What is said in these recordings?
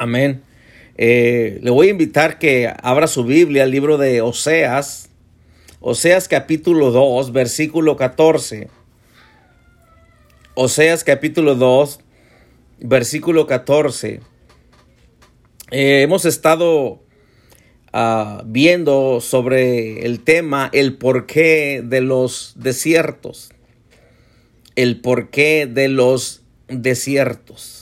Amén. Eh, le voy a invitar que abra su Biblia al libro de Oseas, Oseas capítulo 2, versículo 14. Oseas capítulo 2, versículo 14. Eh, hemos estado uh, viendo sobre el tema, el porqué de los desiertos. El porqué de los desiertos.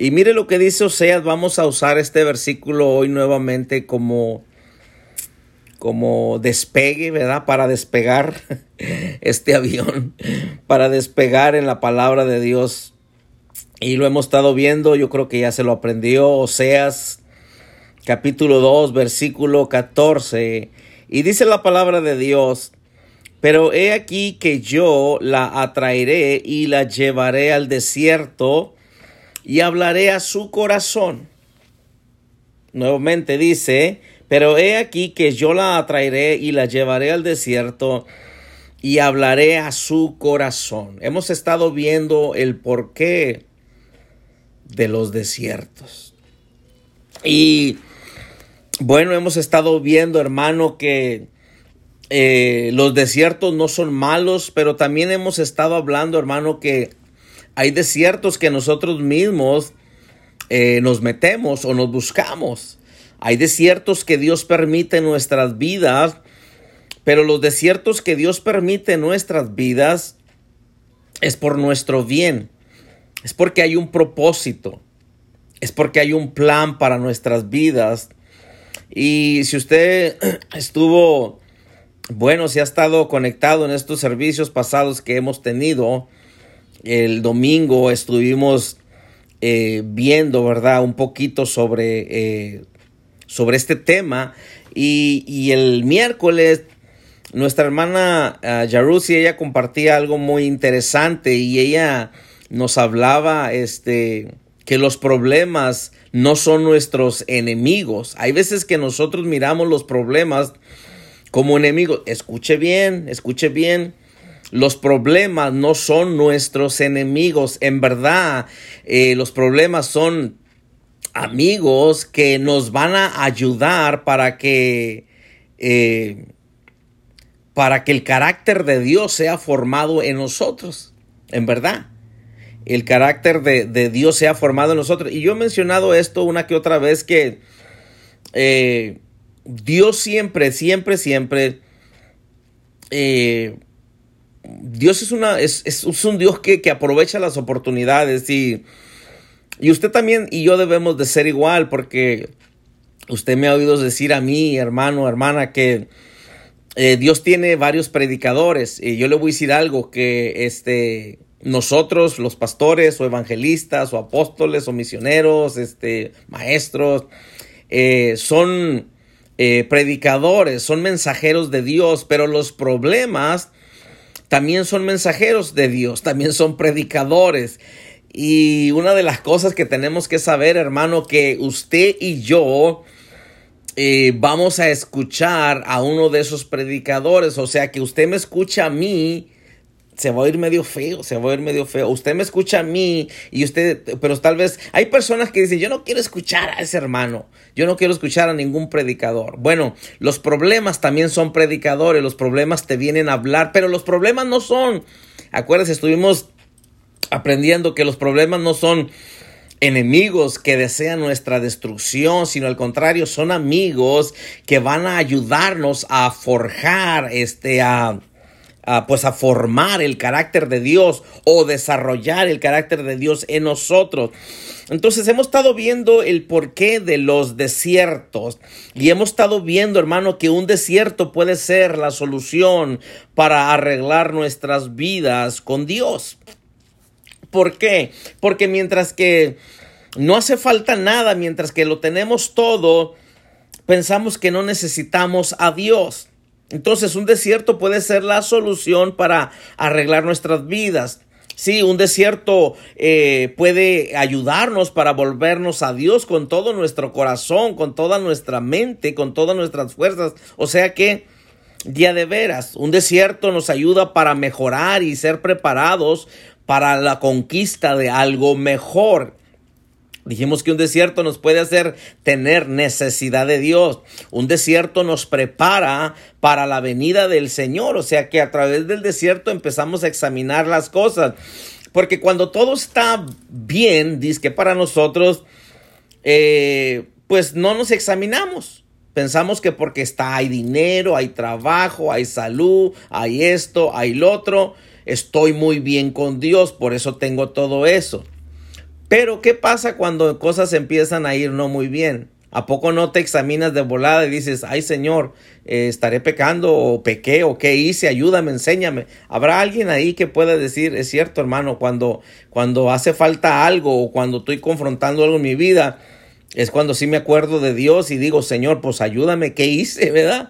Y mire lo que dice Oseas, vamos a usar este versículo hoy nuevamente como como despegue, ¿verdad? Para despegar este avión, para despegar en la palabra de Dios. Y lo hemos estado viendo, yo creo que ya se lo aprendió Oseas capítulo 2, versículo 14. Y dice la palabra de Dios, pero he aquí que yo la atraeré y la llevaré al desierto y hablaré a su corazón. Nuevamente dice, pero he aquí que yo la atraeré y la llevaré al desierto y hablaré a su corazón. Hemos estado viendo el porqué de los desiertos. Y bueno, hemos estado viendo, hermano, que eh, los desiertos no son malos, pero también hemos estado hablando, hermano, que hay desiertos que nosotros mismos eh, nos metemos o nos buscamos. Hay desiertos que Dios permite en nuestras vidas, pero los desiertos que Dios permite en nuestras vidas es por nuestro bien. Es porque hay un propósito. Es porque hay un plan para nuestras vidas. Y si usted estuvo, bueno, si ha estado conectado en estos servicios pasados que hemos tenido, el domingo estuvimos eh, viendo, ¿verdad? Un poquito sobre, eh, sobre este tema. Y, el miércoles nuestra hermana uh, ella compartía algo muy interesante y ella nos hablaba este, que los problemas no son nuestros enemigos. Hay veces que nosotros miramos los problemas como enemigos. Escuche bien, escuche bien los problemas no son nuestros enemigos. En verdad, eh, los problemas son amigos que nos van a ayudar para que, eh, para que el carácter de Dios sea formado en nosotros. En verdad. El carácter de, Dios sea formado en nosotros. Y yo he mencionado esto una que otra vez que eh, Dios siempre, siempre, siempre Dios es, una, es, es, un Dios que, que, aprovecha las oportunidades y, y usted también y yo debemos de ser igual porque usted me ha oído decir a mí, hermano, hermana, que eh, Dios tiene varios predicadores. Y yo le voy a decir algo que este, nosotros, los pastores o evangelistas o apóstoles o misioneros, este, maestros, eh, son eh, predicadores, son mensajeros de Dios, pero los problemas también son mensajeros de Dios, también son predicadores. Y una de las cosas que tenemos que saber, hermano, que usted y yo eh, vamos a escuchar a uno de esos predicadores. O sea, que usted me escucha a mí se va a ir medio feo, se va a ir medio feo. Usted me escucha a mí y usted, pero tal vez hay personas que dicen, yo no quiero escuchar a ese hermano, yo no quiero escuchar a ningún predicador. Bueno, los problemas también son predicadores, los problemas te vienen a hablar, pero los problemas no son, acuérdense, estuvimos aprendiendo que los problemas no son enemigos que desean nuestra destrucción, sino al contrario, son amigos que van a ayudarnos a forjar, este, pues a formar el carácter de Dios o desarrollar el carácter de Dios en nosotros. Entonces hemos estado viendo el porqué de los desiertos y hemos estado viendo, hermano, que un desierto puede ser la solución para arreglar nuestras vidas con Dios. ¿Por qué? Porque mientras que no hace falta nada, mientras que lo tenemos todo, pensamos que no necesitamos a Dios. Entonces un desierto puede ser la solución para arreglar nuestras vidas. Sí, un desierto eh, puede ayudarnos para volvernos a Dios con todo nuestro corazón, con toda nuestra mente, con todas nuestras fuerzas. O sea que, día de veras, un desierto nos ayuda para mejorar y ser preparados para la conquista de algo mejor. Dijimos que un desierto nos puede hacer tener necesidad de Dios. Un desierto nos prepara para la venida del Señor. O sea que a través del desierto empezamos a examinar las cosas. Porque cuando todo está bien, dice que para nosotros, eh, pues no nos examinamos. Pensamos que porque está, hay dinero, hay trabajo, hay salud, hay esto, hay lo otro, estoy muy bien con Dios, por eso tengo todo eso. Pero, ¿qué pasa cuando cosas empiezan a ir no muy bien? ¿A poco no te examinas de volada y dices, ay Señor, eh, estaré pecando o pequé o qué hice? Ayúdame, enséñame. ¿Habrá alguien ahí que pueda decir, es cierto hermano, cuando, cuando hace falta algo o cuando estoy confrontando algo en mi vida, es cuando sí me acuerdo de Dios y digo, Señor, pues ayúdame, ¿qué hice? ¿Verdad?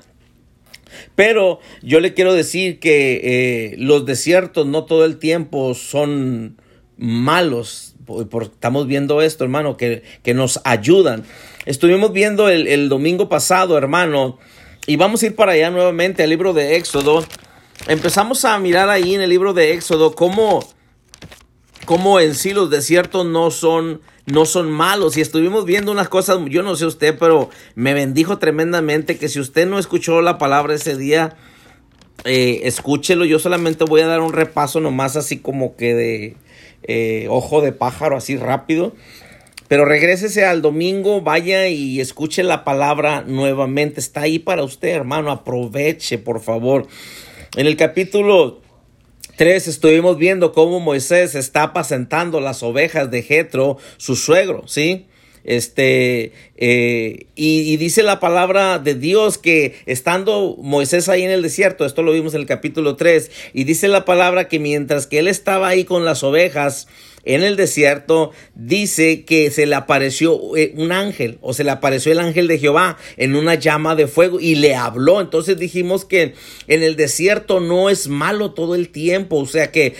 Pero yo le quiero decir que eh, los desiertos no todo el tiempo son malos. Estamos viendo esto, hermano, que, que nos ayudan. Estuvimos viendo el, el, domingo pasado, hermano, y vamos a ir para allá nuevamente al libro de Éxodo. Empezamos a mirar ahí en el libro de Éxodo cómo, cómo en sí los desiertos no son no son malos. Y estuvimos viendo unas cosas, yo no sé usted, pero me bendijo tremendamente que si usted no escuchó la palabra ese día, eh, escúchelo. Yo solamente voy a dar un repaso nomás así como que de eh, ojo de pájaro, así rápido. Pero regrésese al domingo, vaya y escuche la palabra nuevamente. Está ahí para usted, hermano. Aproveche, por favor. En el capítulo 3 estuvimos viendo cómo Moisés está apacentando las ovejas de Jetro, su suegro, ¿sí? Este, eh, y, dice la palabra de Dios que estando Moisés ahí en el desierto, esto lo vimos en el capítulo 3, y dice la palabra que mientras que él estaba ahí con las ovejas, en el desierto, dice que se le apareció eh, un ángel o se le apareció el ángel de Jehová en una llama de fuego y le habló. Entonces dijimos que en el desierto no es malo todo el tiempo. O sea que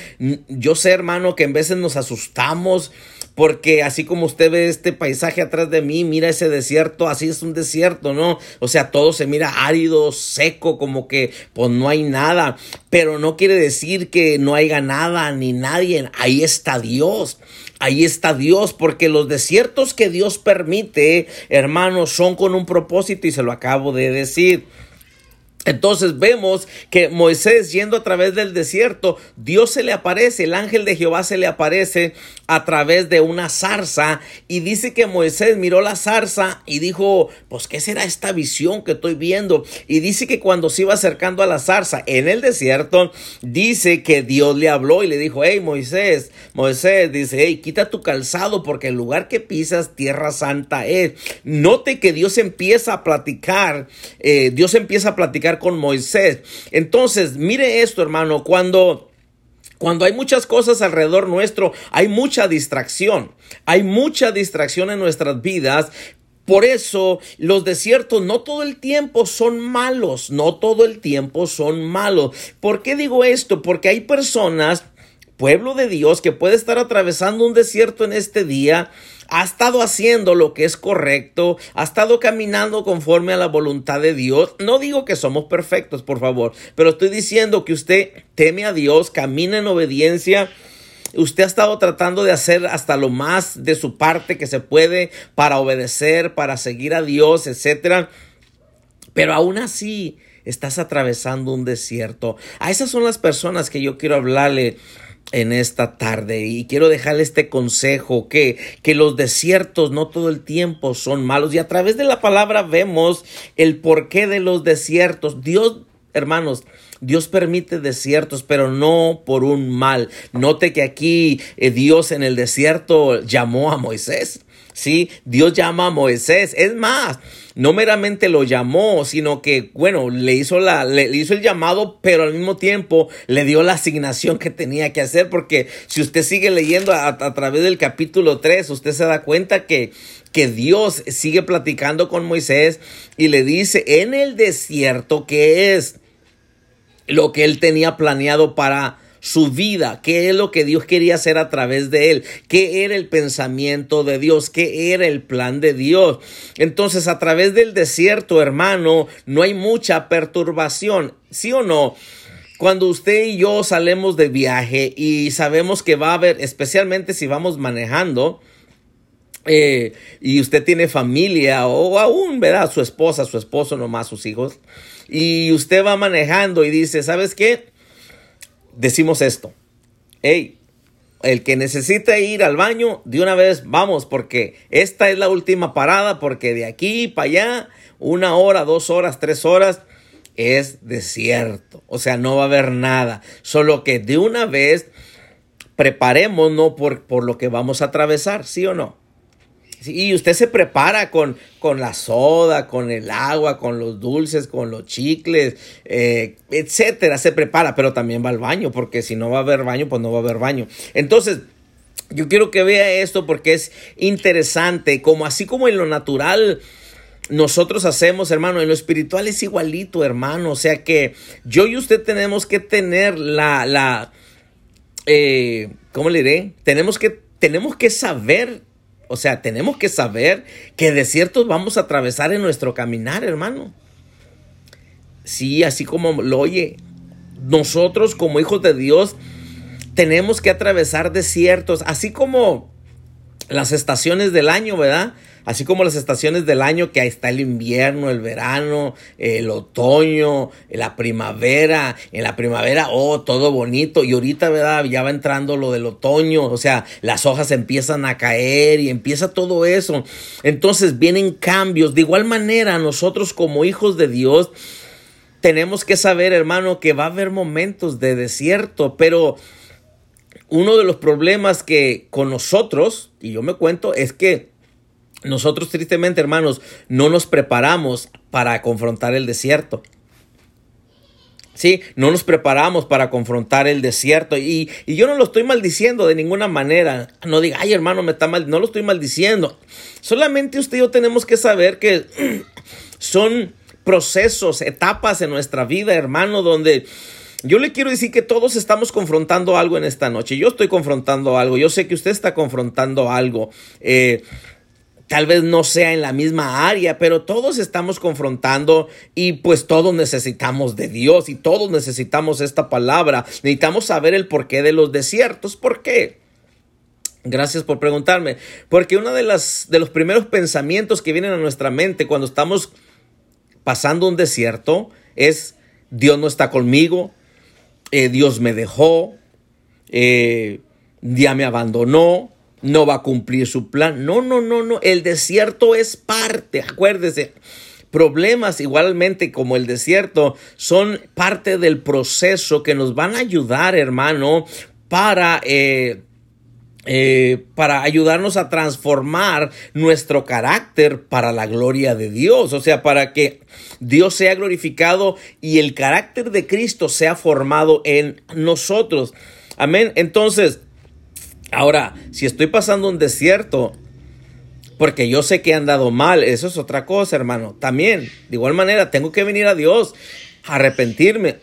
yo sé, hermano, que en veces nos asustamos porque así como usted ve este paisaje atrás de mí, mira ese desierto, así es un desierto, ¿no? O sea, todo se mira árido, seco, como que pues no hay nada, pero no quiere decir que no haya nada ni nadie, ahí está Dios. Ahí está Dios, porque los desiertos que Dios permite, hermanos, son con un propósito y se lo acabo de decir. Entonces vemos que Moisés yendo a través del desierto, Dios se le aparece, el ángel de Jehová se le aparece a través de una zarza y dice que Moisés miró la zarza y dijo, pues ¿qué será esta visión que estoy viendo? Y dice que cuando se iba acercando a la zarza en el desierto, dice que Dios le habló y le dijo, hey Moisés, Moisés dice, hey, quita tu calzado porque el lugar que pisas tierra santa es. Note que Dios empieza a platicar, eh, Dios empieza a platicar con Moisés. Entonces, mire esto, hermano, cuando... Cuando hay muchas cosas alrededor nuestro, hay mucha distracción. Hay mucha distracción en nuestras vidas. Por eso los desiertos no todo el tiempo son malos, no todo el tiempo son malos. ¿Por qué digo esto? Porque hay personas, pueblo de Dios, que puede estar atravesando un desierto en este día ha estado haciendo lo que es correcto, ha estado caminando conforme a la voluntad de Dios. No digo que somos perfectos, por favor, pero estoy diciendo que usted teme a Dios, camina en obediencia. Usted ha estado tratando de hacer hasta lo más de su parte que se puede para obedecer, para seguir a Dios, etcétera. Pero aún así estás atravesando un desierto. A esas son las personas que yo quiero hablarle en esta tarde y quiero dejarle este consejo que, que los desiertos no todo el tiempo son malos y a través de la palabra vemos el porqué de los desiertos. Dios, hermanos, Dios permite desiertos, pero no por un mal. Note que aquí eh, Dios en el desierto llamó a Moisés. Sí, Dios llama a Moisés. Es más, no meramente lo llamó, sino que, bueno, le hizo, la, le, hizo el llamado, pero al mismo tiempo le dio la asignación que tenía que hacer, porque si usted sigue leyendo a, través del capítulo 3, usted se da cuenta que, que Dios sigue platicando con Moisés y le dice en el desierto que es lo que él tenía planeado para su vida, qué es lo que Dios quería hacer a través de él, qué era el pensamiento de Dios, qué era el plan de Dios. Entonces, a través del desierto, hermano, no hay mucha perturbación, ¿sí o no? Cuando usted y yo salemos de viaje y sabemos que va a haber, especialmente si vamos manejando, eh, y usted tiene familia o aún, ¿verdad? Su esposa, su esposo, nomás sus hijos, y usted va manejando y dice, ¿sabes qué? Decimos esto, hey, el que necesita ir al baño, de una vez vamos, porque esta es la última parada, porque de aquí para allá, una hora, dos horas, tres horas, es desierto. O sea, no va a haber nada. Solo que de una vez preparémonos por, por lo que vamos a atravesar, ¿sí o no? Y usted se prepara con, con, la soda, con el agua, con los dulces, con los chicles, eh, etcétera. Se prepara, pero también va al baño, porque si no va a haber baño, pues no va a haber baño. Entonces, yo quiero que vea esto porque es interesante, como así como en lo natural nosotros hacemos, hermano, en lo espiritual es igualito, hermano. O sea que yo y usted tenemos que tener la, la, eh, ¿cómo le diré? Tenemos que, tenemos que saber o sea, tenemos que saber que desiertos vamos a atravesar en nuestro caminar, hermano. Sí, así como lo oye, nosotros como hijos de Dios tenemos que atravesar desiertos, así como las estaciones del año, ¿verdad? Así como las estaciones del año, que ahí está el invierno, el verano, el otoño, la primavera. En la primavera, oh, todo bonito. Y ahorita, ¿verdad? Ya va entrando lo del otoño. O sea, las hojas empiezan a caer y empieza todo eso. Entonces vienen cambios. De igual manera, nosotros como hijos de Dios, tenemos que saber, hermano, que va a haber momentos de desierto, pero uno de los problemas que con nosotros, y yo me cuento, es que nosotros tristemente, hermanos, no nos preparamos para confrontar el desierto. Sí, no nos preparamos para confrontar el desierto. Y, y, yo no lo estoy maldiciendo de ninguna manera. No diga, ay hermano, me está mal. No lo estoy maldiciendo. Solamente usted y yo tenemos que saber que son procesos, etapas en nuestra vida, hermano, donde yo le quiero decir que todos estamos confrontando algo en esta noche. Yo estoy confrontando algo. Yo sé que usted está confrontando algo. Eh, Tal vez no sea en la misma área, pero todos estamos confrontando y pues todos necesitamos de Dios y todos necesitamos esta palabra. Necesitamos saber el porqué de los desiertos. ¿Por qué? Gracias por preguntarme. Porque uno de, las, de los primeros pensamientos que vienen a nuestra mente cuando estamos pasando un desierto es Dios no está conmigo, eh, Dios me dejó, eh, ya me abandonó, no va a cumplir su plan. No, no, no, no. El desierto es parte, acuérdese. Problemas igualmente como el desierto son parte del proceso que nos van a ayudar, hermano, para... Eh, eh, para ayudarnos a transformar nuestro carácter para la gloria de Dios, o sea, para que Dios sea glorificado y el carácter de Cristo sea formado en nosotros. Amén. Entonces, Ahora, si estoy pasando un desierto, porque yo sé que he andado mal, eso es otra cosa, hermano. También, de igual manera, tengo que venir a Dios, arrepentirme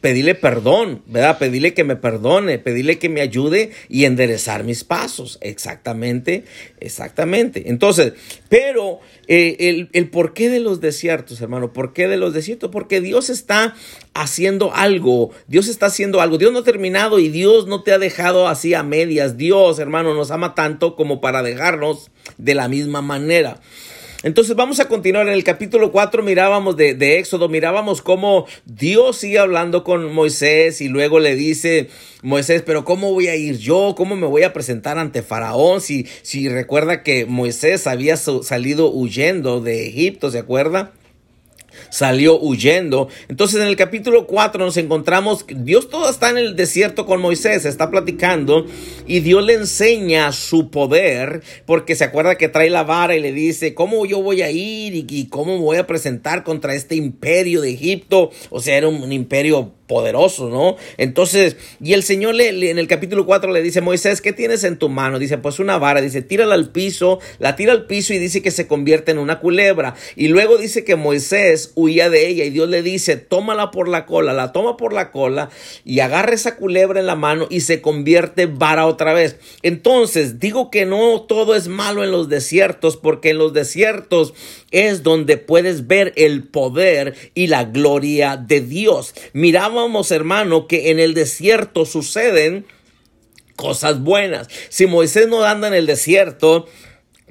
pedirle perdón, ¿verdad? Pedirle que me perdone, pedirle que me ayude y enderezar mis pasos. Exactamente, exactamente. Entonces, pero eh, el, el porqué de los desiertos, hermano, ¿por qué de los desiertos? Porque Dios está haciendo algo, Dios está haciendo algo, Dios no ha terminado y Dios no te ha dejado así a medias. Dios, hermano, nos ama tanto como para dejarnos de la misma manera. Entonces vamos a continuar en el capítulo 4, mirábamos de, de, Éxodo, mirábamos cómo Dios sigue hablando con Moisés y luego le dice Moisés, pero ¿cómo voy a ir yo? ¿Cómo me voy a presentar ante Faraón? Si, si recuerda que Moisés había salido huyendo de Egipto, ¿se acuerda? Salió huyendo. Entonces en el capítulo 4 nos encontramos, Dios todo está en el desierto con Moisés, está platicando y Dios le enseña su poder porque se acuerda que trae la vara y le dice, ¿cómo yo voy a ir y, cómo voy a presentar contra este imperio de Egipto? O sea, era un imperio poderoso, ¿no? Entonces, y el Señor le, en el capítulo 4 le dice, Moisés, ¿qué tienes en tu mano? Dice, pues una vara, dice, tírala al piso, la tira al piso y dice que se convierte en una culebra. Y luego dice que Moisés huía de ella y Dios le dice, tómala por la cola, la toma por la cola y agarra esa culebra en la mano y se convierte vara otra vez. Entonces, digo que no todo es malo en los desiertos, porque en los desiertos es donde puedes ver el poder y la gloria de Dios. Mirábamos, hermano, que en el desierto suceden cosas buenas. Si Moisés no anda en el desierto,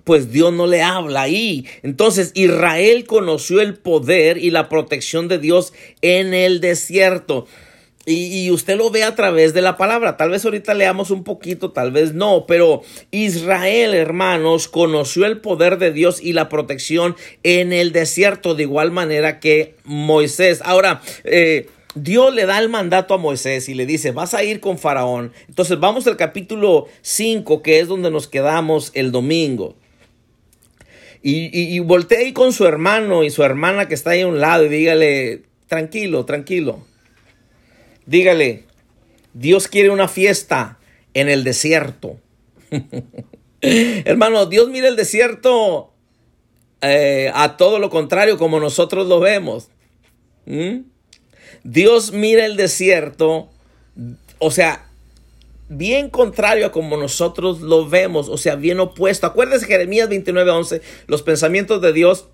pues Dios no le habla ahí. Entonces Israel conoció el poder y la protección de Dios en el desierto. Y, usted lo ve a través de la palabra. Tal vez ahorita leamos un poquito, tal vez no, pero Israel, hermanos, conoció el poder de Dios y la protección en el desierto de igual manera que Moisés. Ahora, eh, Dios le da el mandato a Moisés y le dice, vas a ir con Faraón. Entonces vamos al capítulo 5, que es donde nos quedamos el domingo. Y, y, voltea ahí con su hermano y su hermana que está ahí a un lado y dígale, tranquilo, tranquilo Dígale, Dios quiere una fiesta en el desierto. Hermano, Dios mira el desierto eh, a todo lo contrario como nosotros lo vemos. ¿Mm? Dios mira el desierto, o sea, bien contrario a como nosotros lo vemos, o sea, bien opuesto. Acuérdese Jeremías 29:11, los pensamientos de Dios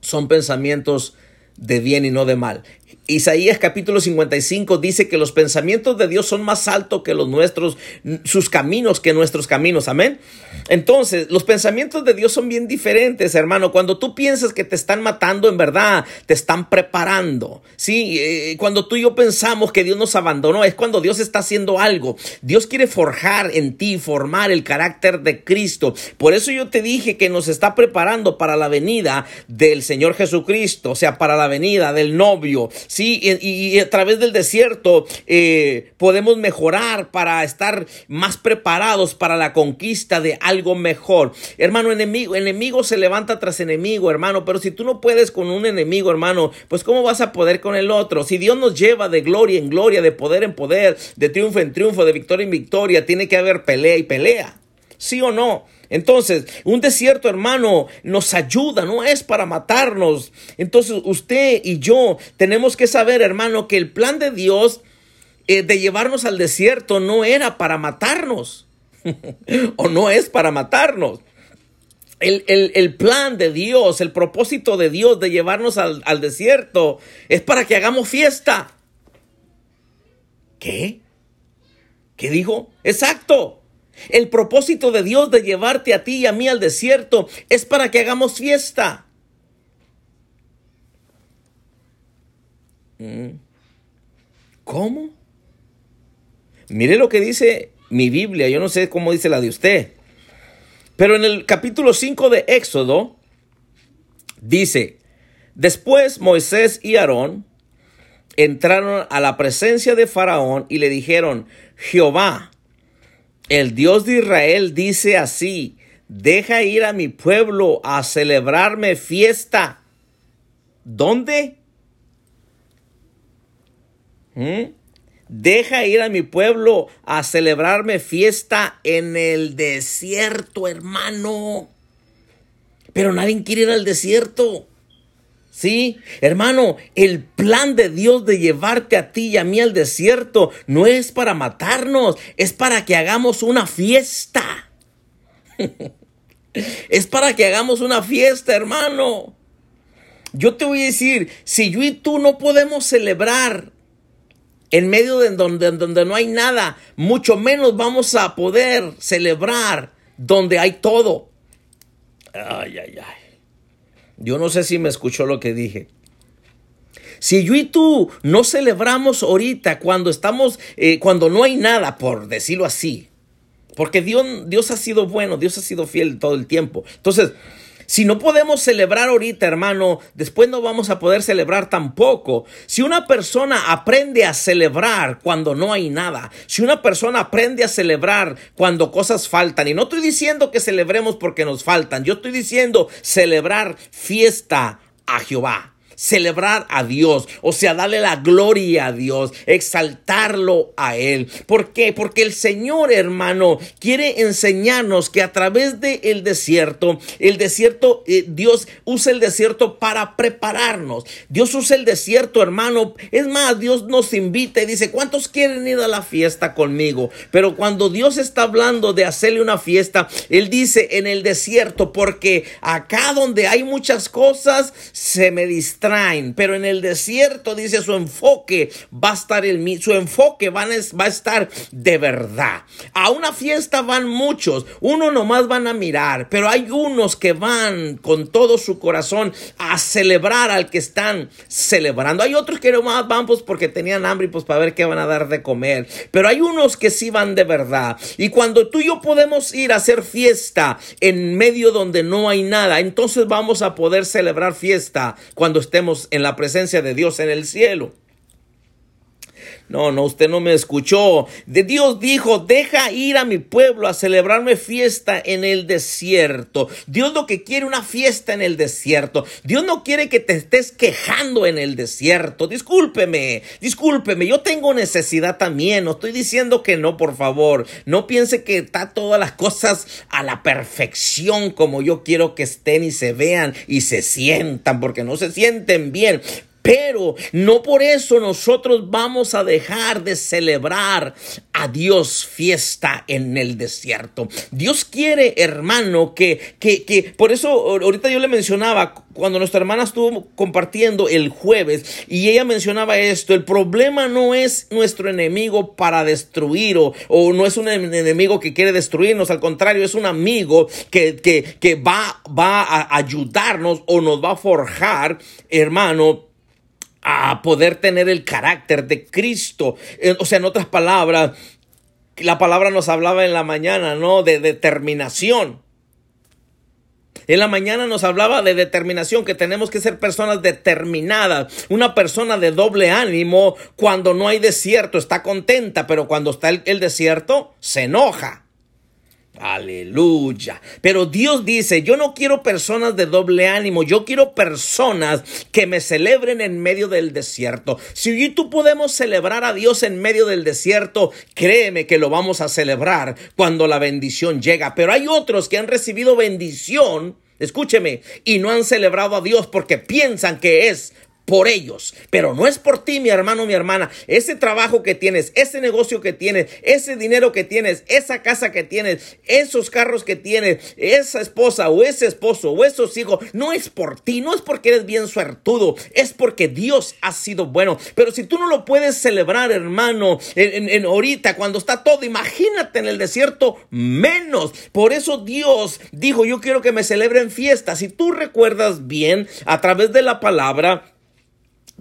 son pensamientos de bien y no de mal. Isaías capítulo 55 dice que los pensamientos de Dios son más altos que los nuestros, sus caminos que nuestros caminos. Amén. Entonces, los pensamientos de Dios son bien diferentes, hermano. Cuando tú piensas que te están matando, en verdad, te están preparando. Sí, eh, cuando tú y yo pensamos que Dios nos abandonó, es cuando Dios está haciendo algo. Dios quiere forjar en ti, formar el carácter de Cristo. Por eso yo te dije que nos está preparando para la venida del Señor Jesucristo, o sea, para la venida del novio. Sí, y, a través del desierto eh, podemos mejorar para estar más preparados para la conquista de algo mejor. Hermano, enemigo, enemigo se levanta tras enemigo, hermano, pero si tú no puedes con un enemigo, hermano, pues ¿cómo vas a poder con el otro? Si Dios nos lleva de gloria en gloria, de poder en poder, de triunfo en triunfo, de victoria en victoria, tiene que haber pelea y pelea. ¿Sí o no? Entonces, un desierto, hermano, nos ayuda, no es para matarnos. Entonces, usted y yo tenemos que saber, hermano, que el plan de Dios eh, de llevarnos al desierto no era para matarnos. o no es para matarnos. El, plan de Dios, el propósito de Dios de llevarnos al, al desierto es para que hagamos fiesta. ¿Qué? ¿Qué dijo? Exacto. El propósito de Dios de llevarte a ti y a mí al desierto es para que hagamos fiesta. Mm. ¿Cómo? Mire lo que dice mi Biblia, yo no sé cómo dice la de usted. Pero en el capítulo 5 de Éxodo dice, después Moisés y Aarón entraron a la presencia de Faraón y le dijeron, Jehová, el Dios de Israel dice así, deja ir a mi pueblo a celebrarme fiesta. ¿Dónde? ¿Mm? Deja ir a mi pueblo a celebrarme fiesta en el desierto, hermano. Pero nadie quiere ir al desierto. Sí, hermano, el plan de Dios de llevarte a ti y a mí al desierto no es para matarnos, es para que hagamos una fiesta. es para que hagamos una fiesta, hermano. Yo te voy a decir, si yo y tú no podemos celebrar en medio de donde, no hay nada, mucho menos vamos a poder celebrar donde hay todo. Ay, ay, ay. Yo no sé si me escuchó lo que dije. Si yo y tú no celebramos ahorita cuando estamos, eh, cuando no hay nada, por decirlo así, porque Dios, Dios ha sido bueno, Dios ha sido fiel todo el tiempo. Entonces, si no podemos celebrar ahorita, hermano, después no vamos a poder celebrar tampoco. Si una persona aprende a celebrar cuando no hay nada, si una persona aprende a celebrar cuando cosas faltan, y no estoy diciendo que celebremos porque nos faltan, yo estoy diciendo celebrar fiesta a Jehová celebrar a Dios, o sea, darle la gloria a Dios, exaltarlo a Él. ¿Por qué? Porque el Señor, hermano, quiere enseñarnos que a través del el desierto, el desierto, eh, Dios usa el desierto para prepararnos. Dios usa el desierto, hermano. Es más, Dios nos invita y dice, ¿cuántos quieren ir a la fiesta conmigo? Pero cuando Dios está hablando de hacerle una fiesta, Él dice en el desierto, porque acá donde hay muchas cosas, se me distrae pero en el desierto dice su enfoque va a estar el su enfoque va a estar de verdad. A una fiesta van muchos, uno nomás van a mirar, pero hay unos que van con todo su corazón a celebrar al que están celebrando. Hay otros que nomás van pues porque tenían hambre y pues para ver qué van a dar de comer, pero hay unos que sí van de verdad. Y cuando tú y yo podemos ir a hacer fiesta en medio donde no hay nada, entonces vamos a poder celebrar fiesta cuando estemos en la presencia de Dios en el cielo. No, no, usted no me escuchó. De Dios dijo, deja ir a mi pueblo a celebrarme fiesta en el desierto. Dios lo que quiere una fiesta en el desierto. Dios no quiere que te estés quejando en el desierto. Discúlpeme, discúlpeme, yo tengo necesidad también. No estoy diciendo que no, por favor. No piense que está todas las cosas a la perfección como yo quiero que estén y se vean y se sientan, porque no se sienten bien. Pero no por eso nosotros vamos a dejar de celebrar a Dios fiesta en el desierto. Dios quiere, hermano, que, que, que, por eso ahorita yo le mencionaba, cuando nuestra hermana estuvo compartiendo el jueves y ella mencionaba esto, el problema no es nuestro enemigo para destruir o, o no es un enemigo que quiere destruirnos, al contrario, es un amigo que, que, que va, va a ayudarnos o nos va a forjar, hermano, a poder tener el carácter de Cristo. Eh, o sea, en otras palabras, la palabra nos hablaba en la mañana, ¿no? De determinación. En la mañana nos hablaba de determinación, que tenemos que ser personas determinadas. Una persona de doble ánimo cuando no hay desierto está contenta, pero cuando está el, el desierto se enoja. Aleluya. Pero Dios dice, yo no quiero personas de doble ánimo, yo quiero personas que me celebren en medio del desierto. Si tú podemos celebrar a Dios en medio del desierto, créeme que lo vamos a celebrar cuando la bendición llega. Pero hay otros que han recibido bendición Escúcheme, y no han celebrado a Dios porque piensan que es por ellos, pero no es por ti, mi hermano, mi hermana. Ese trabajo que tienes, ese negocio que tienes, ese dinero que tienes, esa casa que tienes, esos carros que tienes, esa esposa o ese esposo o esos hijos, no es por ti, no es porque eres bien suertudo, es porque Dios ha sido bueno. Pero si tú no lo puedes celebrar, hermano, en, en ahorita, cuando está todo, imagínate en el desierto, menos. Por eso Dios dijo, yo quiero que me celebren fiestas. Si tú recuerdas bien, a través de la palabra,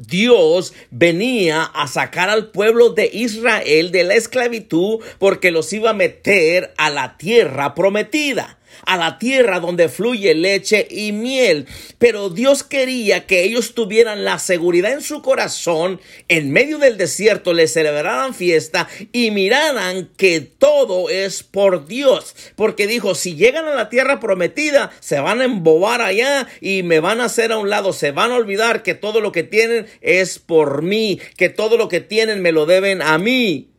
Dios venía a sacar al pueblo de Israel de la esclavitud porque los iba a meter a la tierra prometida a la tierra donde fluye leche y miel. Pero Dios quería que ellos tuvieran la seguridad en su corazón, en medio del desierto les celebraran fiesta y miraran que todo es por Dios. Porque dijo, si llegan a la tierra prometida, se van a embobar allá y me van a hacer a un lado, se van a olvidar que todo lo que tienen es por mí, que todo lo que tienen me lo deben a mí.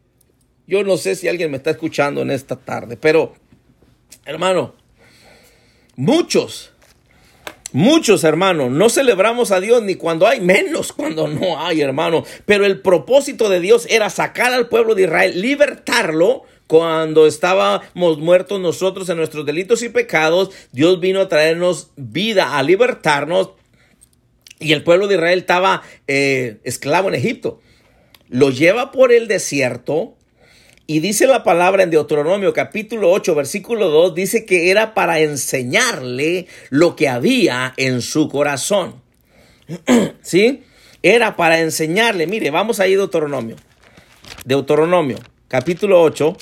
Yo no sé si alguien me está escuchando en esta tarde, pero hermano, Muchos, muchos hermanos, no celebramos a Dios ni cuando hay, menos cuando no hay, hermano. Pero el propósito de Dios era sacar al pueblo de Israel, libertarlo cuando estábamos muertos nosotros en nuestros delitos y pecados, Dios vino a traernos vida, a libertarnos. Y el pueblo de Israel estaba eh, esclavo en Egipto. Lo lleva por el desierto y dice la palabra en Deuteronomio capítulo 8 versículo 2, dice que era para enseñarle lo que había en su corazón. ¿Sí? Era para enseñarle. Mire, vamos a ir a Deuteronomio. Deuteronomio capítulo 8.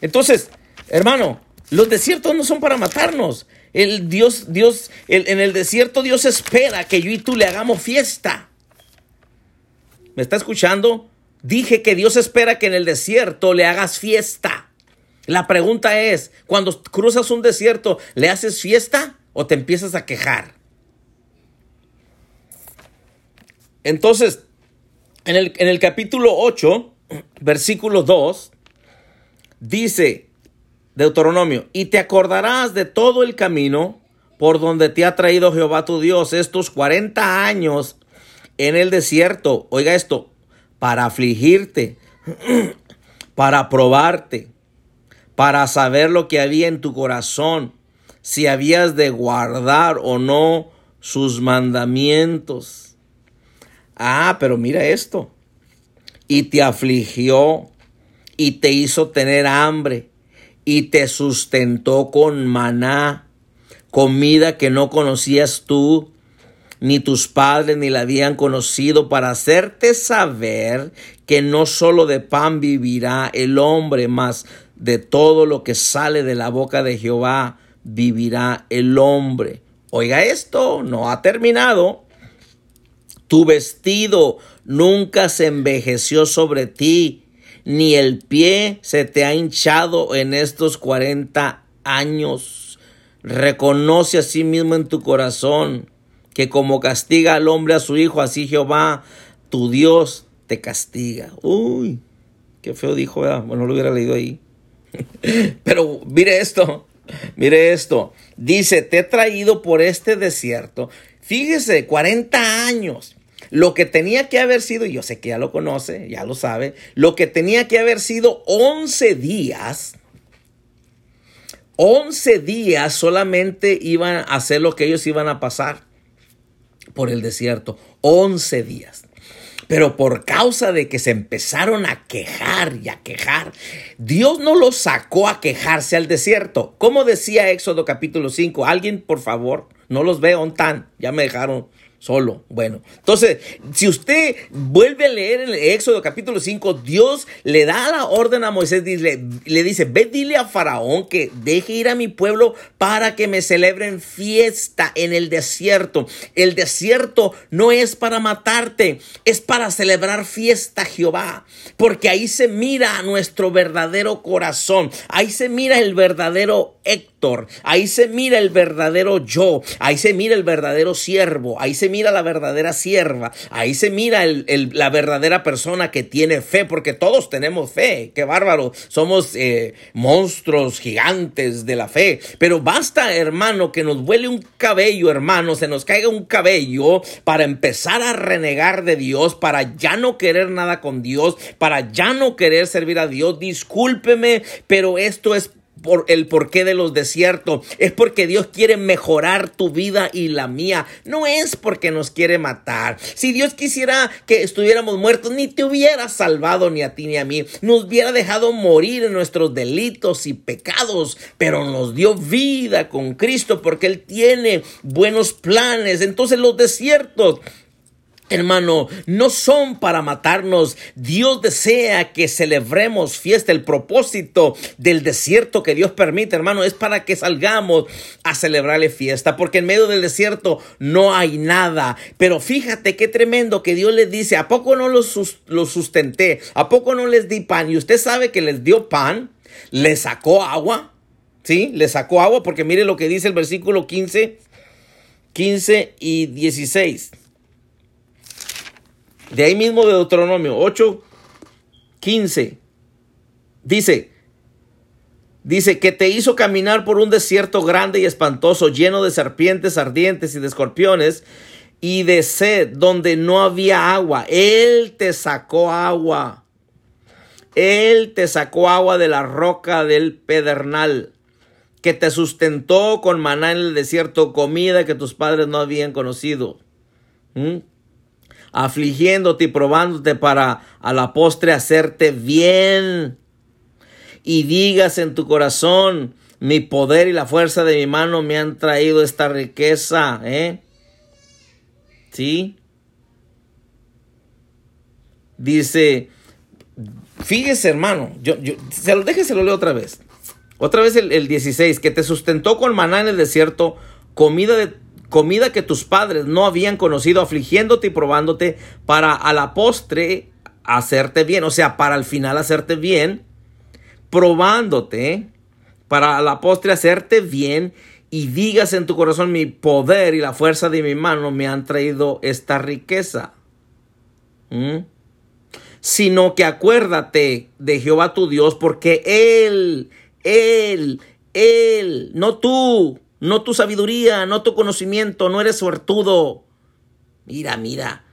Entonces, hermano, los desiertos no son para matarnos. El Dios, Dios, en el desierto Dios espera que yo y tú le hagamos fiesta. ¿Me está escuchando? Dije que Dios espera que en el desierto le hagas fiesta. La pregunta es, cuando cruzas un desierto, ¿le haces fiesta o te empiezas a quejar? Entonces, en el, en el capítulo 8, versículo 2, dice Deuteronomio, y te acordarás de todo el camino por donde te ha traído Jehová tu Dios estos 40 años en el desierto. Oiga esto, para afligirte, para probarte, para saber lo que había en tu corazón, si habías de guardar o no sus mandamientos. Ah, pero mira esto. Y te afligió y te hizo tener hambre y te sustentó con maná, comida que no conocías tú, ni tus padres ni la habían conocido, para hacerte saber que no solo de pan vivirá el hombre, mas de todo lo que sale de la boca de Jehová vivirá el hombre. Oiga esto, no ha terminado. Tu vestido nunca se envejeció sobre ti, ni el pie se te ha hinchado en estos cuarenta años. Reconoce a sí mismo en tu corazón que como castiga al hombre a su hijo, así Jehová, tu Dios, te castiga. Uy, qué feo dijo, ¿verdad? Bueno, lo hubiera leído ahí. Pero mire esto, mire esto. Dice, te he traído por este desierto. Fíjese, 40 años. Lo que tenía que haber sido, y yo sé que ya lo conoce, ya lo sabe, lo que tenía que haber sido 11 días, 11 días solamente iban a hacer lo que ellos iban a pasar por el desierto. 11 días. Pero por causa de que se empezaron a quejar y a quejar, Dios no los sacó a quejarse al desierto. Como decía Éxodo capítulo 5, alguien por favor, no los veo tan, ya me dejaron Solo. Bueno, entonces, si usted vuelve a leer el Éxodo capítulo 5, Dios le da la orden a Moisés, le, le dice, ve dile a Faraón que deje ir a mi pueblo para que me celebren fiesta en el desierto. El desierto no es para matarte, es para celebrar fiesta Jehová, porque ahí se mira nuestro verdadero corazón, ahí se mira el verdadero Héctor, ahí se mira el verdadero yo, ahí se mira el verdadero siervo, ahí se mira la verdadera sierva, ahí se mira la verdadera persona que tiene fe, porque todos tenemos fe, qué bárbaro, somos eh, monstruos gigantes de la fe, pero basta hermano que nos vuele un cabello, hermano, se nos caiga un cabello para empezar a renegar de Dios, para ya no querer nada con Dios, para ya no querer servir a Dios, discúlpeme, pero esto es por el porqué de los desiertos. Es porque Dios quiere mejorar tu vida y la mía. No es porque nos quiere matar. Si Dios quisiera que estuviéramos muertos, ni te hubiera salvado ni a ti ni a mí. Nos hubiera dejado morir en nuestros delitos y pecados. Pero nos dio vida con Cristo porque Él tiene buenos planes. Entonces los desiertos Hermano, no son para matarnos. Dios desea que celebremos fiesta. El propósito del desierto que Dios permite, hermano, es para que salgamos a celebrarle fiesta. Porque en medio del desierto no hay nada. Pero fíjate qué tremendo que Dios les dice, ¿a poco no los, sustenté? ¿A poco no les di pan? Y usted sabe que les dio pan, les sacó agua. ¿Sí? Les sacó agua porque mire lo que dice el versículo 15, 15 y 16. De ahí mismo de Deuteronomio 8, 15. Dice, dice que te hizo caminar por un desierto grande y espantoso, lleno de serpientes ardientes y de escorpiones y de sed, donde no había agua. Él te sacó agua. Él te sacó agua de la roca del pedernal, que te sustentó con maná en el desierto, comida que tus padres no habían conocido. ¿Mm? Afligiéndote y probándote para a la postre hacerte bien. Y digas en tu corazón, mi poder y la fuerza de mi mano me han traído esta riqueza, ¿eh? ¿Sí? Dice, fíjese hermano, yo, yo, se lo lo leo otra vez. Otra vez el, el 16, que te sustentó con maná en el desierto, comida de comida que tus padres no habían conocido, afligiéndote y probándote para a la postre hacerte bien, o sea, para al final hacerte bien, probándote para a la postre hacerte bien y digas en tu corazón mi poder y la fuerza de mi mano me han traído esta riqueza. ¿Mm? Sino que acuérdate de Jehová tu Dios porque Él, Él, Él, no tú, no tu sabiduría, no tu conocimiento, no eres suertudo. Mira, mira.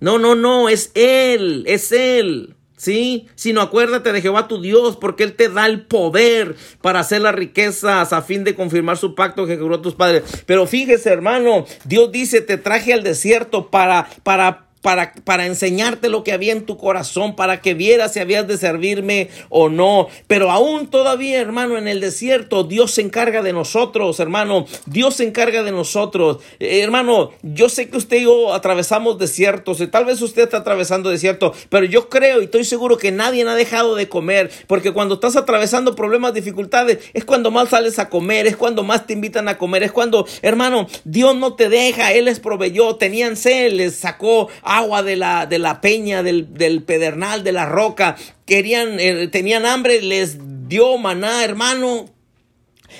No, no, no, es Él, es Él. Sí, sino acuérdate de Jehová tu Dios, porque Él te da el poder para hacer las riquezas a fin de confirmar su pacto que juró a tus padres. Pero fíjese, hermano, Dios dice, te traje al desierto para, para para, para, enseñarte lo que había en tu corazón, para que vieras si habías de servirme o no. Pero aún todavía, hermano, en el desierto, Dios se encarga de nosotros, hermano. Dios se encarga de nosotros. Eh, hermano, yo sé que usted y yo atravesamos desiertos, y tal vez usted está atravesando desierto, pero yo creo y estoy seguro que nadie ha dejado de comer, porque cuando estás atravesando problemas, dificultades, es cuando más sales a comer, es cuando más te invitan a comer, es cuando, hermano, Dios no te deja, Él les proveyó, tenían sed, les sacó agua de la, de la peña, del, del pedernal, de la roca. Querían, eh, tenían hambre, les dio maná, hermano.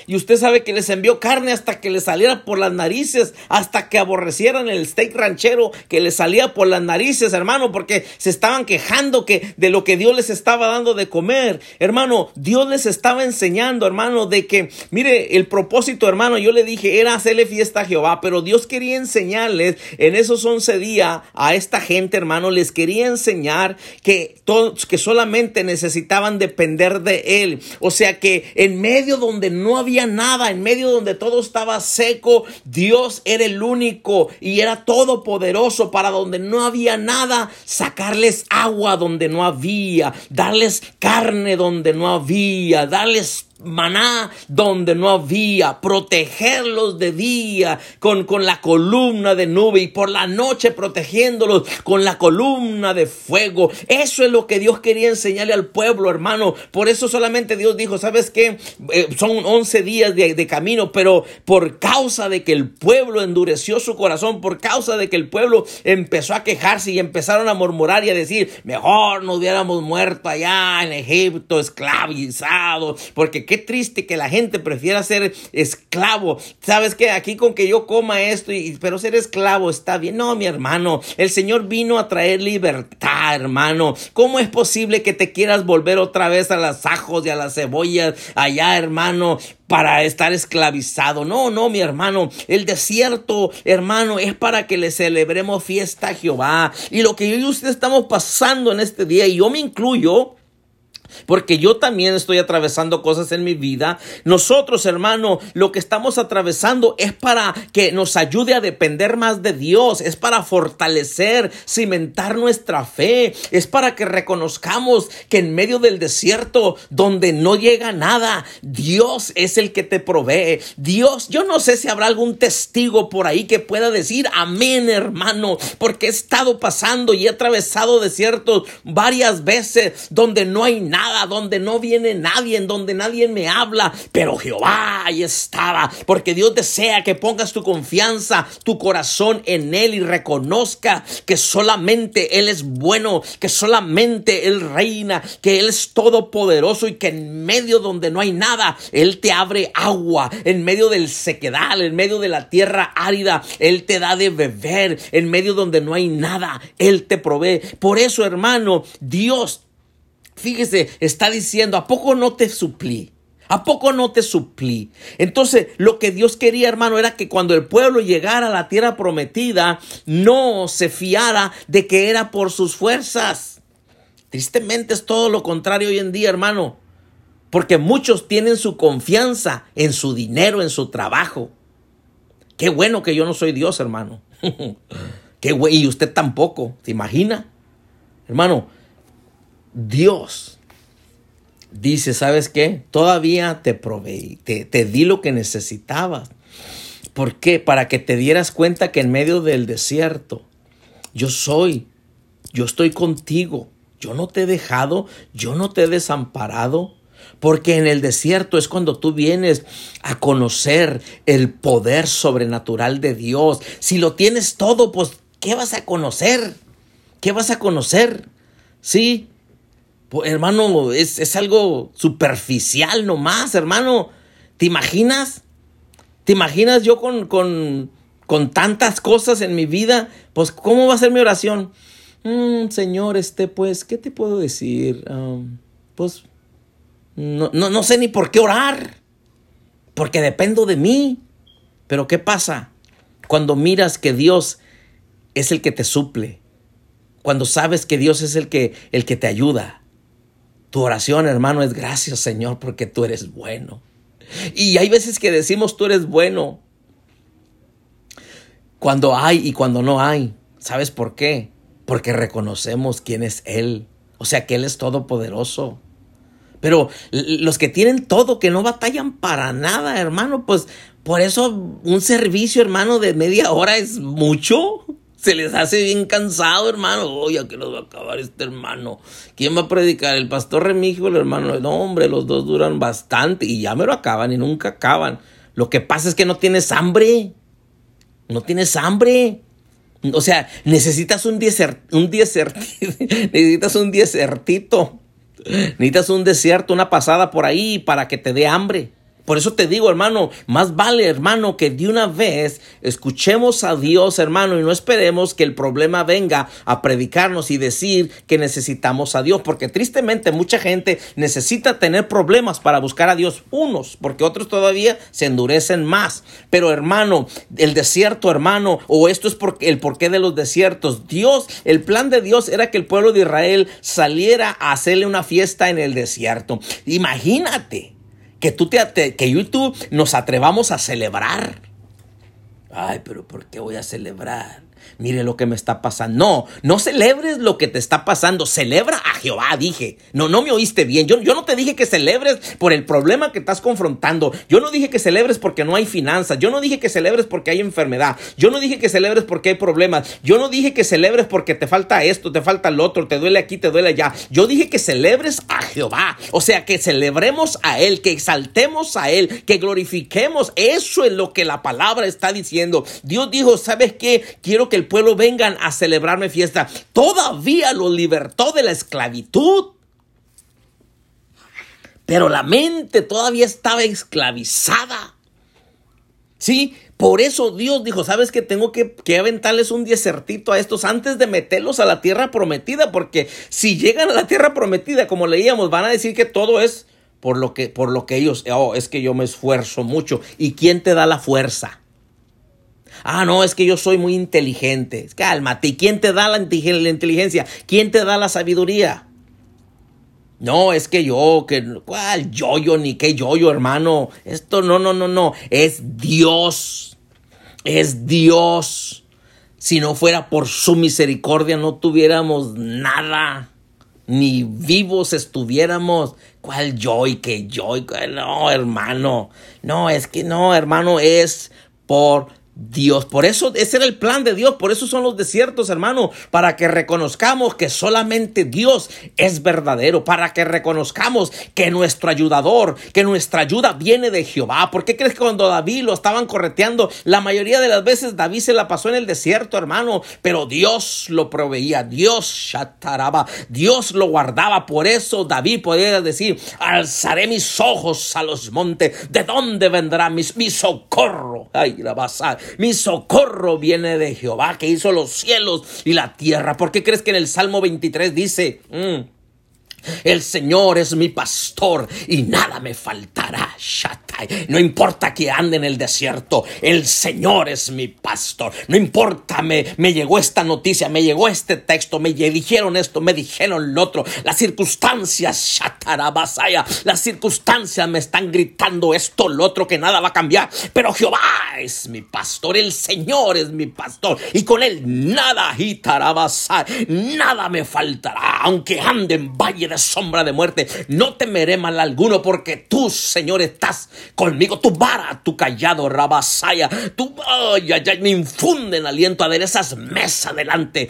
Y usted sabe que les envió carne hasta que les saliera por las narices, hasta que aborrecieran el steak ranchero que les salía por las narices, hermano, porque se estaban quejando que de lo que Dios les estaba dando de comer. Hermano, Dios les estaba enseñando, hermano, de que, mire, el propósito, hermano, yo le dije, era hacerle fiesta a Jehová, pero Dios quería enseñarles en esos once días a esta gente, hermano, les quería enseñar que todos, que solamente necesitaban depender de Él. O sea que en medio donde no había nada, en medio donde todo estaba seco, Dios era el único y era todopoderoso para donde no había nada, sacarles agua donde no había, darles carne donde no había, darles maná donde no había, protegerlos de día con, con la columna de nube y por la noche protegiéndolos con la columna de fuego. Eso es lo que Dios quería enseñarle al pueblo, hermano. Por eso solamente Dios dijo, ¿sabes qué? Eh, son 11 días de, de camino, pero por causa de que el pueblo endureció su corazón, por causa de que el pueblo empezó a quejarse y empezaron a murmurar y a decir, mejor nos hubiéramos muerto allá en Egipto, esclavizados, porque qué triste que la gente prefiera ser esclavo. ¿Sabes qué? Aquí con que yo coma esto, y, pero ser esclavo está bien. No, mi hermano, el Señor vino a traer libertad, hermano. ¿Cómo es posible que te quieras volver otra vez a las ajos y a las cebollas allá, hermano? para estar esclavizado. No, no, mi hermano. El desierto, hermano, es para que le celebremos fiesta a Jehová. Y lo que yo y usted estamos pasando en este día, y yo me incluyo, porque yo también estoy atravesando cosas en mi vida. Nosotros, hermano, lo que estamos atravesando es para que nos ayude a depender más de Dios, es para fortalecer, cimentar nuestra fe, es para que reconozcamos que en medio del desierto donde no llega nada, Dios es el que te provee. Dios, yo no sé si habrá algún testigo por ahí que pueda decir amén, hermano, porque he estado pasando y he atravesado desiertos varias veces donde no hay nada donde no viene nadie, en donde nadie me habla, pero Jehová ahí estaba, porque Dios desea que pongas tu confianza, tu corazón en Él y reconozca que solamente Él es bueno, que solamente Él reina, que Él es todopoderoso y que en medio donde no hay nada, Él te abre agua, en medio del sequedal, en medio de la tierra árida, Él te da de beber, en medio donde no hay nada, Él te provee. Por eso, hermano, Dios Fíjese, está diciendo, ¿a poco no te suplí? ¿A poco no te suplí? Entonces, lo que Dios quería, hermano, era que cuando el pueblo llegara a la tierra prometida, no se fiara de que era por sus fuerzas. Tristemente es todo lo contrario hoy en día, hermano. Porque muchos tienen su confianza en su dinero, en su trabajo. Qué bueno que yo no soy Dios, hermano. Qué bueno, y usted tampoco, ¿se imagina? Hermano, Dios dice, ¿sabes qué? Todavía te proveí, te, te di lo que necesitabas. ¿Por qué? Para que te dieras cuenta que en medio del desierto yo soy, yo estoy contigo, yo no te he dejado, yo no te he desamparado. Porque en el desierto es cuando tú vienes a conocer el poder sobrenatural de Dios. Si lo tienes todo, pues, ¿qué vas a conocer? ¿Qué vas a conocer? Sí, hermano, es, algo superficial nomás, hermano. ¿Te imaginas? ¿Te imaginas yo con, con, con tantas cosas en mi vida? Pues, ¿cómo va a ser mi oración? Mm, señor, este, pues, ¿qué te puedo decir? pues, no, no, no sé ni por qué orar, porque dependo de mí. Pero ¿qué pasa? Cuando miras que Dios es el que te suple, cuando sabes que Dios es el que, el que te ayuda, Tu oración, hermano, es gracias, Señor, porque tú eres bueno. Y hay veces que decimos tú eres bueno. Cuando hay y cuando no hay. ¿Sabes por qué? Porque reconocemos quién es Él. O sea que Él es todopoderoso. Pero los que tienen todo, que no batallan para nada, hermano, pues por eso un servicio, hermano, de media hora es mucho. Se les hace bien cansado, hermano. Oye, que nos va a acabar este hermano. ¿Quién va a predicar? ¿El pastor Remigio el hermano? No, hombre, los dos duran bastante y ya me lo acaban y nunca acaban. Lo que pasa es que no tienes hambre. No tienes hambre. O sea, necesitas un, un necesitas un desertito. Necesitas un desierto, una pasada por ahí para que te dé hambre. Por eso te digo, hermano, más vale, hermano, que de una vez escuchemos a Dios, hermano, y no esperemos que el problema venga a predicarnos y decir que necesitamos a Dios, porque tristemente mucha gente necesita tener problemas para buscar a Dios, unos, porque otros todavía se endurecen más. Pero, hermano, el desierto, hermano, o esto es porque el porqué de los desiertos. Dios, el plan de Dios era que el pueblo de Israel saliera a hacerle una fiesta en el desierto. Imagínate que tú te, que YouTube nos atrevamos a celebrar. Ay, pero ¿por qué voy a celebrar? Mire lo que me está pasando. No, no celebres lo que te está pasando, celebra a Jehová, dije. No, no me oíste bien. Yo, yo no te dije que celebres por el problema que estás confrontando. Yo no dije que celebres porque no hay finanzas. Yo no dije que celebres porque hay enfermedad. Yo no dije que celebres porque hay problemas. Yo no dije que celebres porque te falta esto, te falta lo otro, te duele aquí, te duele allá. Yo dije que celebres a Jehová. O sea, que celebremos a Él, que exaltemos a Él, que glorifiquemos. Eso es lo que la palabra está diciendo. Dios dijo, ¿sabes qué? Quiero que el pueblo vengan a celebrarme fiesta. Todavía lo libertó de la esclavitud. Pero la mente todavía estaba esclavizada. Sí, por eso Dios dijo, ¿sabes que tengo que, que, aventarles un desertito a estos antes de meterlos a la tierra prometida? Porque si llegan a la tierra prometida, como leíamos, van a decir que todo es por lo que, por lo que ellos, oh, es que yo me esfuerzo mucho. ¿Y quién te da la fuerza? Ah, no, es que yo soy muy inteligente. Cálmate. ¿Y quién te da la, inteligencia? ¿Quién te da la sabiduría? No, es que yo, que, ¿cuál yo, yo, ni qué yo, yo, hermano? Esto no, no, no, no. Es Dios. Es Dios. Si no fuera por su misericordia, no tuviéramos nada. Ni vivos estuviéramos. ¿Cuál yo y qué yo? No, hermano. No, es que no, hermano, es por Dios. Por eso, ese era el plan de Dios. Por eso son los desiertos, hermano. Para que reconozcamos que solamente Dios es verdadero. Para que reconozcamos que nuestro ayudador, que nuestra ayuda viene de Jehová. ¿Por qué crees que cuando David lo estaban correteando, la mayoría de las veces David se la pasó en el desierto, hermano? Pero Dios lo proveía. Dios shataraba. Dios lo guardaba. Por eso David podía decir, alzaré mis ojos a los montes. ¿De dónde vendrá mi, socorro? Ay, la pasar. Mi socorro viene de Jehová que hizo los cielos y la tierra. ¿Por qué crees que en el Salmo 23 dice... Mm, el Señor es mi pastor y nada me faltará. No importa que ande en el desierto, el Señor es mi pastor. No importa, me, me llegó esta noticia, me llegó este texto, me dijeron esto, me dijeron lo otro. Las circunstancias, Shatarabasaya, las circunstancias me están gritando esto, lo otro, que nada va a cambiar. Pero Jehová es mi pastor, el Señor es mi pastor y con él nada, nada me faltará. Aunque ande en valle de sombra de muerte, no temeré mal alguno, porque tú, Señor, estás conmigo. Tu vara, tu callado, rabasaya, tu ay, ay, me infunden aliento, aderezas mesa delante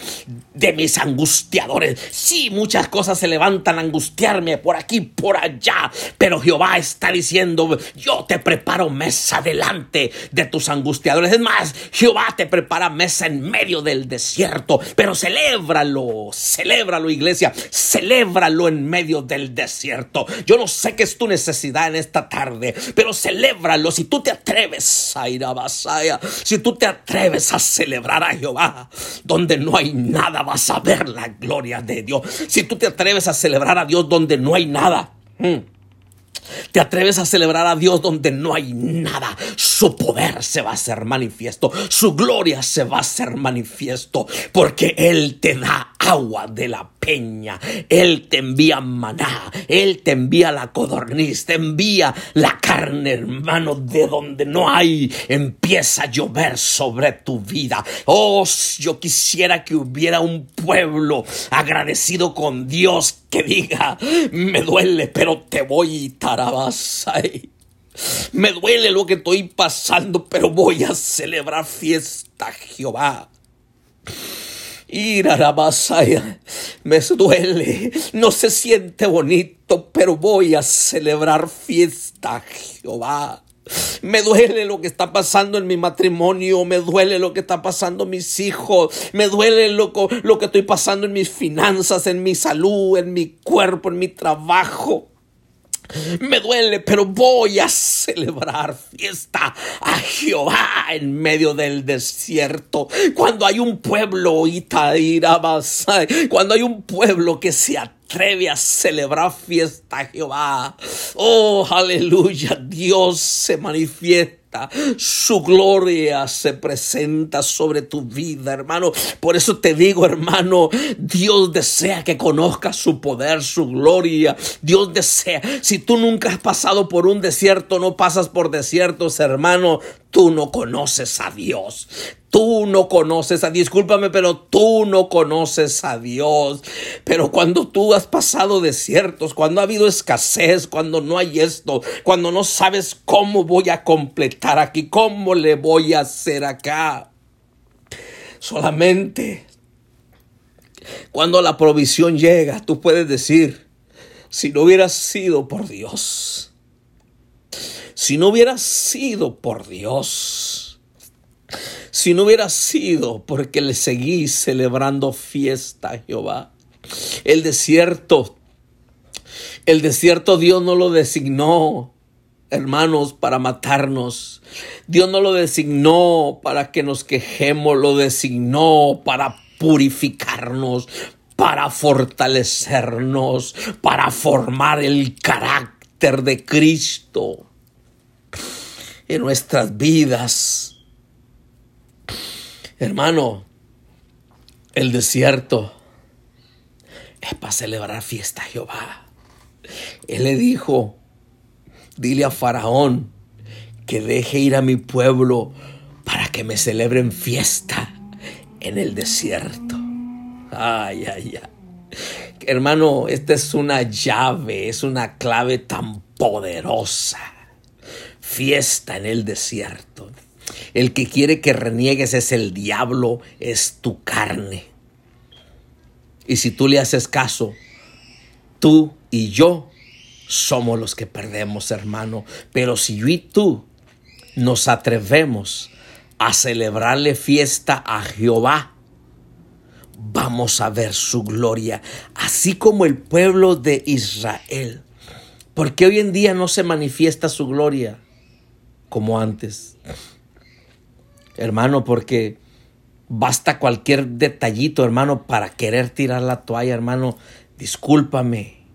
de mis angustiadores. Sí, muchas cosas se levantan a angustiarme por aquí, por allá, pero Jehová está diciendo, yo te preparo mesa delante de tus angustiadores. Es más, Jehová te prepara mesa en medio del desierto, pero celébralo, celébralo, iglesia, celébralo en medio del desierto. Yo no sé qué es tu necesidad en esta tarde, pero celébralo. Si tú te atreves a ir a si tú te atreves a celebrar a Jehová, donde no hay nada, vas a ver la gloria de Dios. Si tú te atreves a celebrar a Dios donde no hay nada, hmm, te atreves a celebrar a Dios donde no hay nada su poder se va a hacer manifiesto, su gloria se va a hacer manifiesto, porque Él te da agua de la peña, Él te envía maná, Él te envía la codorniz, te envía la carne, hermano, de donde no hay, empieza a llover sobre tu vida. Oh, yo quisiera que hubiera un pueblo agradecido con Dios que diga, me duele, pero te voy, tarabasai. Me duele lo que estoy pasando, pero voy a celebrar fiesta, Jehová. Irarabasaya, me duele, no se siente bonito, pero voy a celebrar fiesta, Jehová. Me duele lo que está pasando en mi matrimonio, me duele lo que está pasando en mis hijos, me duele lo, lo que estoy pasando en mis finanzas, en mi salud, en mi cuerpo, en mi trabajo. Me duele, pero voy a celebrar fiesta a Jehová en medio del desierto. Cuando hay un pueblo, cuando hay un pueblo que se atreve a celebrar fiesta a Jehová. Oh, aleluya, Dios se manifiesta su gloria se presenta sobre tu vida, hermano. Por eso te digo, hermano, Dios desea que conozcas su poder, su gloria. Dios desea, si tú nunca has pasado por un desierto, no pasas por desiertos, hermano, tú no conoces a Dios. Tú no conoces a, discúlpame, pero tú no conoces a Dios. Pero cuando tú has pasado desiertos, cuando ha habido escasez, cuando no hay esto, cuando no sabes cómo voy a completar aquí, cómo le voy a hacer acá. Solamente cuando la provisión llega, tú puedes decir, si no hubiera sido por Dios, si no hubiera sido por Dios, si no hubiera sido porque le seguí celebrando fiesta a Jehová. El desierto, el desierto Dios no lo designó, hermanos, para matarnos. Dios no lo designó para que nos quejemos, lo designó para purificarnos, para fortalecernos, para formar el carácter de Cristo en nuestras vidas. Hermano, el desierto es para celebrar fiesta a Jehová. Él le dijo, dile a Faraón que deje ir a mi pueblo para que me celebren fiesta en el desierto. Ay, ay, ay. Hermano, esta es una llave, es una clave tan poderosa. Fiesta en el desierto. El que quiere que reniegues es el diablo, es tu carne. Y si tú le haces caso, tú y yo somos los que perdemos, hermano. Pero si yo y tú nos atrevemos a celebrarle fiesta a Jehová, vamos a ver su gloria, así como el pueblo de Israel. Porque hoy en día no se manifiesta su gloria como antes hermano, porque basta cualquier detallito, hermano, para querer tirar la toalla, hermano. Discúlpame.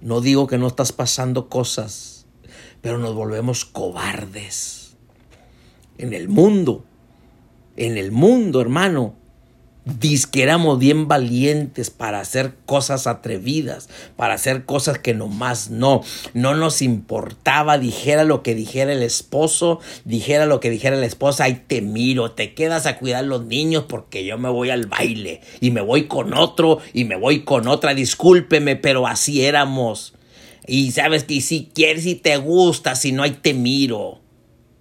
No digo que no estás pasando cosas, pero nos volvemos cobardes. En el mundo, en el mundo, hermano, que éramos bien valientes para hacer cosas atrevidas, para hacer cosas que nomás no, no nos importaba, dijera lo que dijera el esposo, dijera lo que dijera la esposa, ay te miro, te quedas a cuidar los niños porque yo me voy al baile y me voy con otro y me voy con otra, discúlpeme, pero así éramos. Y sabes que si quieres y te gusta, si no, hay te miro.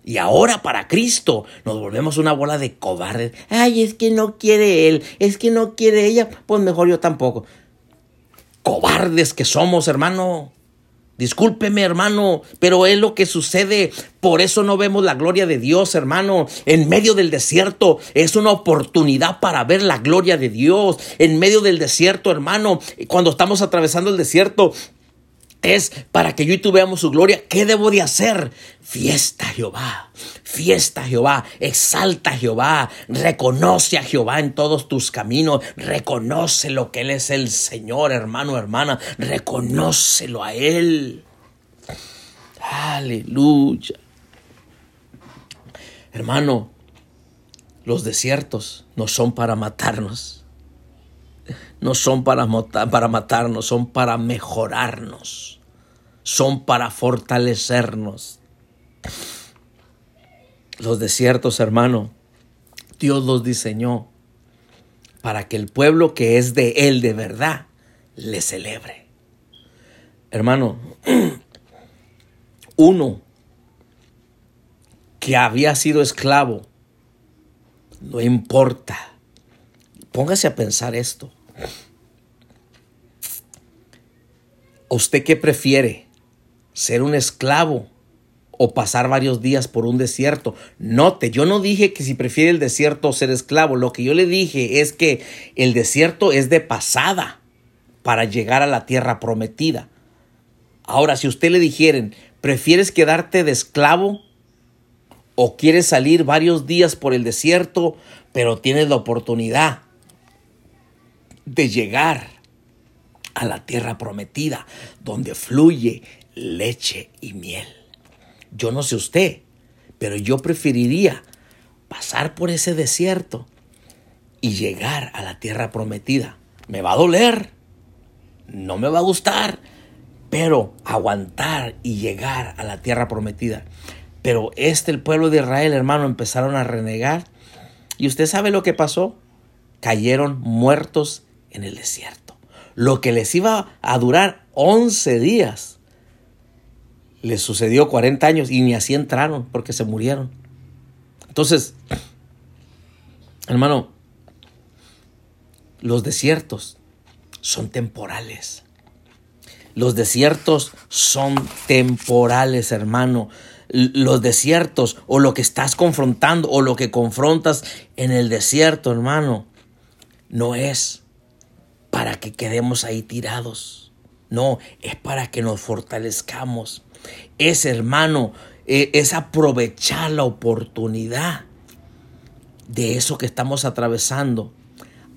Y ahora para Cristo nos volvemos una bola de cobardes. Ay, es que no quiere él, es que no quiere ella, pues mejor yo tampoco. Cobardes que somos, hermano. Discúlpeme, hermano, pero es lo que sucede. Por eso no vemos la gloria de Dios, hermano. En medio del desierto es una oportunidad para ver la gloria de Dios. En medio del desierto, hermano, cuando estamos atravesando el desierto, es para que yo y tú veamos su gloria. ¿Qué debo de hacer? Fiesta Jehová, fiesta Jehová, exalta Jehová, reconoce a Jehová en todos tus caminos, reconoce lo que Él es el Señor, hermano, hermana, reconócelo a Él. Aleluya. Hermano, los desiertos no son para matarnos. No son para, para matarnos, son para mejorarnos. Son para fortalecernos. Los desiertos, hermano, Dios los diseñó para que el pueblo que es de Él de verdad le celebre. Hermano, uno que había sido esclavo, no importa. Póngase a pensar esto. ¿Usted qué prefiere? ¿Ser un esclavo o pasar varios días por un desierto? Note, yo no dije que si prefiere el desierto o ser esclavo. Lo que yo le dije es que el desierto es de pasada para llegar a la tierra prometida. Ahora, si usted le dijeren, ¿prefieres quedarte de esclavo o quieres salir varios días por el desierto, pero tienes la oportunidad de llegar a la tierra prometida, donde fluye leche y miel. Yo no sé usted, pero yo preferiría pasar por ese desierto y llegar a la tierra prometida. Me va a doler, no me va a gustar, pero aguantar y llegar a la tierra prometida. Pero este, el pueblo de Israel, hermano, empezaron a renegar. Y usted sabe lo que pasó. Cayeron muertos en el desierto. Lo que les iba a durar 11 días, les sucedió 40 años y ni así entraron porque se murieron. Entonces, hermano, los desiertos son temporales. Los desiertos son temporales, hermano. Los desiertos o lo que estás confrontando o lo que confrontas en el desierto, hermano, no es para que quedemos ahí tirados. No, es para que nos fortalezcamos. Es, hermano, e, es aprovechar la oportunidad de eso que estamos atravesando.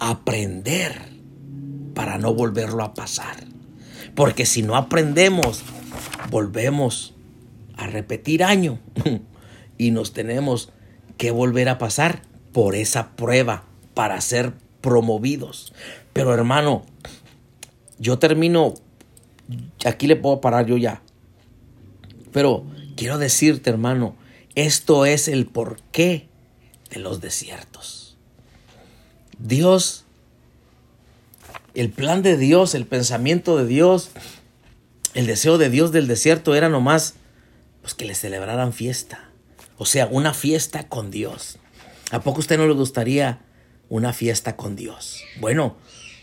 Aprender para no volverlo a pasar. Porque si no aprendemos, volvemos a repetir año y nos tenemos que volver a pasar por esa prueba para ser promovidos. Pero hermano, yo termino, aquí le puedo parar yo ya. Pero quiero decirte, hermano, esto es el porqué de los desiertos. Dios el plan de Dios, el pensamiento de Dios, el deseo de Dios del desierto era nomás pues que le celebraran fiesta. O sea, una fiesta con Dios. ¿A poco usted no le gustaría una fiesta con Dios? Bueno,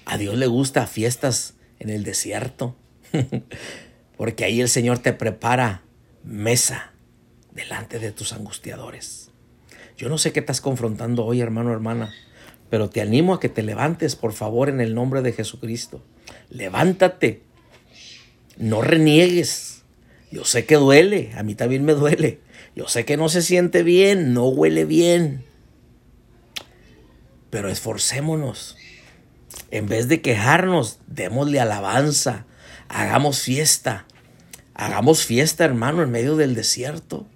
a Dios le gusta fiestas en el desierto. Porque ahí el Señor te prepara mesa delante de tus angustiadores. Yo no sé qué estás confrontando hoy, hermano, hermana. Pero te animo a que te levantes, por favor, en el nombre de Jesucristo. Levántate. No reniegues. Yo sé que duele, a mí también me duele. Yo sé que no se siente bien, no huele bien. Pero esforcémonos. En vez de quejarnos, démosle alabanza. Hagamos fiesta. Hagamos fiesta, hermano, en medio del desierto.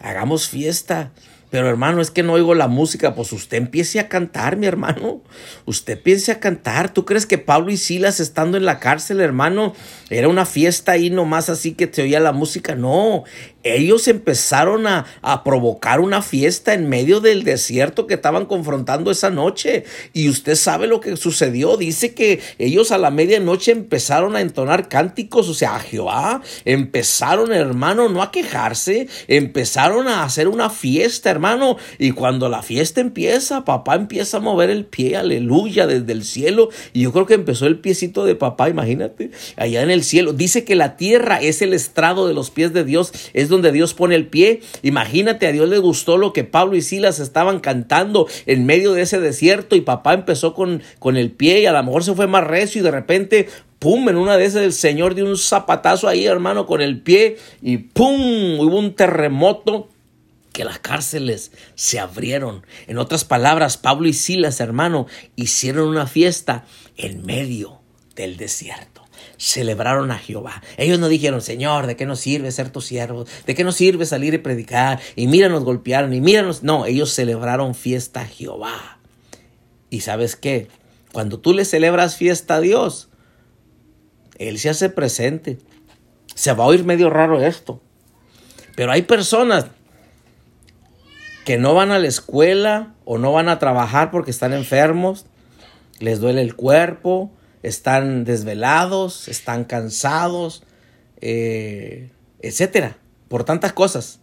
Hagamos fiesta. Pero hermano, es que no oigo la música. Pues usted empiece a cantar, mi hermano. Usted empiece a cantar. ¿Tú crees que Pablo y Silas estando en la cárcel, hermano, era una fiesta ahí nomás así que te oía la música? No, ellos empezaron a, a, provocar una fiesta en medio del desierto que estaban confrontando esa noche. Y usted sabe lo que sucedió. Dice que ellos a la medianoche empezaron a entonar cánticos, o sea, a Jehová. Empezaron, hermano, no a quejarse. Empezaron a hacer una fiesta, hermano. Y cuando la fiesta empieza, papá empieza a mover el pie, aleluya, desde el cielo. Y yo creo que empezó el piecito de papá, imagínate, allá en el cielo. Dice que la tierra es el estrado de los pies de Dios. Es donde Dios pone el pie. Imagínate, a Dios le gustó lo que Pablo y Silas estaban cantando en medio de ese desierto y papá empezó con, con el pie y a lo mejor se fue más recio y de repente pum, en una de esas el Señor dio un zapatazo ahí, hermano, con el pie y pum, hubo un terremoto que las cárceles se abrieron. En otras palabras, Pablo y Silas, hermano, hicieron una fiesta en medio del desierto. Celebraron a Jehová. Ellos no dijeron, Señor, ¿de qué nos sirve ser tus siervos? ¿De qué nos sirve salir y predicar? Y mira, nos golpearon y míranos. No, ellos celebraron fiesta a Jehová. ¿Y sabes qué? Cuando tú le celebras fiesta a Dios, Él se hace presente. Se va a oír medio raro esto. Pero hay personas que no van a la escuela o no van a trabajar porque están enfermos, les duele el cuerpo, están desvelados, están cansados, eh, etcétera, por tantas cosas.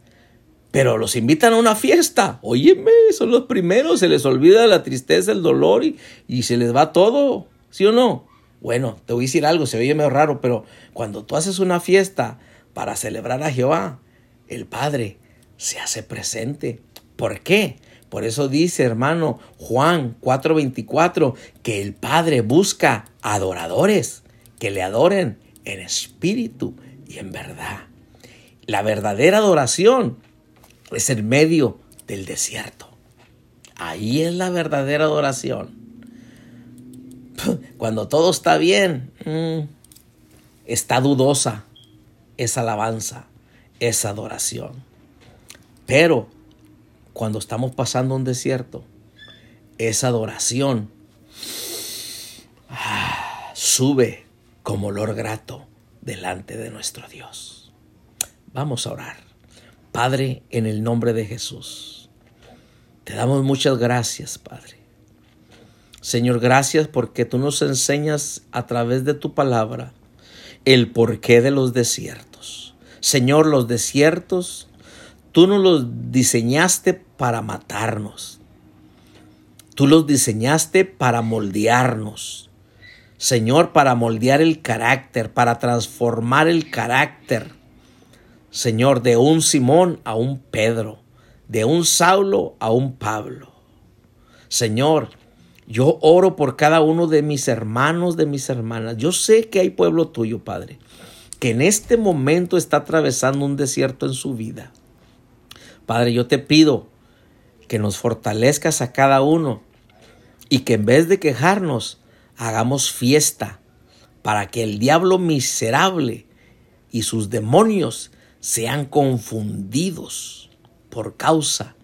Pero los invitan a una fiesta. Óyeme, son los primeros, se les olvida la tristeza, el dolor y, y se les va todo. ¿Sí o no? Bueno, te voy a decir algo, se oye medio raro, pero cuando tú haces una fiesta para celebrar a Jehová, el Padre se hace presente. ¿Por qué? Por eso dice, hermano, Juan 4:24, que el Padre busca adoradores que le adoren en espíritu y en verdad. La verdadera adoración es el medio del desierto. Ahí es la verdadera adoración. Cuando todo está bien, mm, está dudosa esa alabanza, esa adoración. Pero cuando estamos pasando un desierto, esa adoración ah, sube como olor grato delante de nuestro Dios. Vamos a orar. Padre, en el nombre de Jesús, te damos muchas gracias, Padre. Señor, gracias porque tú nos enseñas a través de tu palabra el porqué de los desiertos. Señor, los desiertos Tú no los diseñaste para matarnos. Tú los diseñaste para moldearnos. Señor, para moldear el carácter, para transformar el carácter. Señor, de un Simón a un Pedro, de un Saulo a un Pablo. Señor, yo oro por cada uno de mis hermanos, de mis hermanas. Yo sé que hay pueblo tuyo, Padre, que en este momento está atravesando un desierto en su vida. Padre, yo te pido que nos fortalezcas a cada uno y que en vez de quejarnos, hagamos fiesta para que el diablo miserable y sus demonios sean confundidos por causa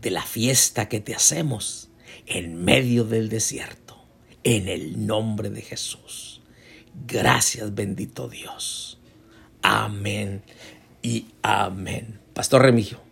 de la fiesta que te hacemos en medio del desierto, en el nombre de Jesús. Gracias bendito Dios. Amén y amén. Pastor Remigio.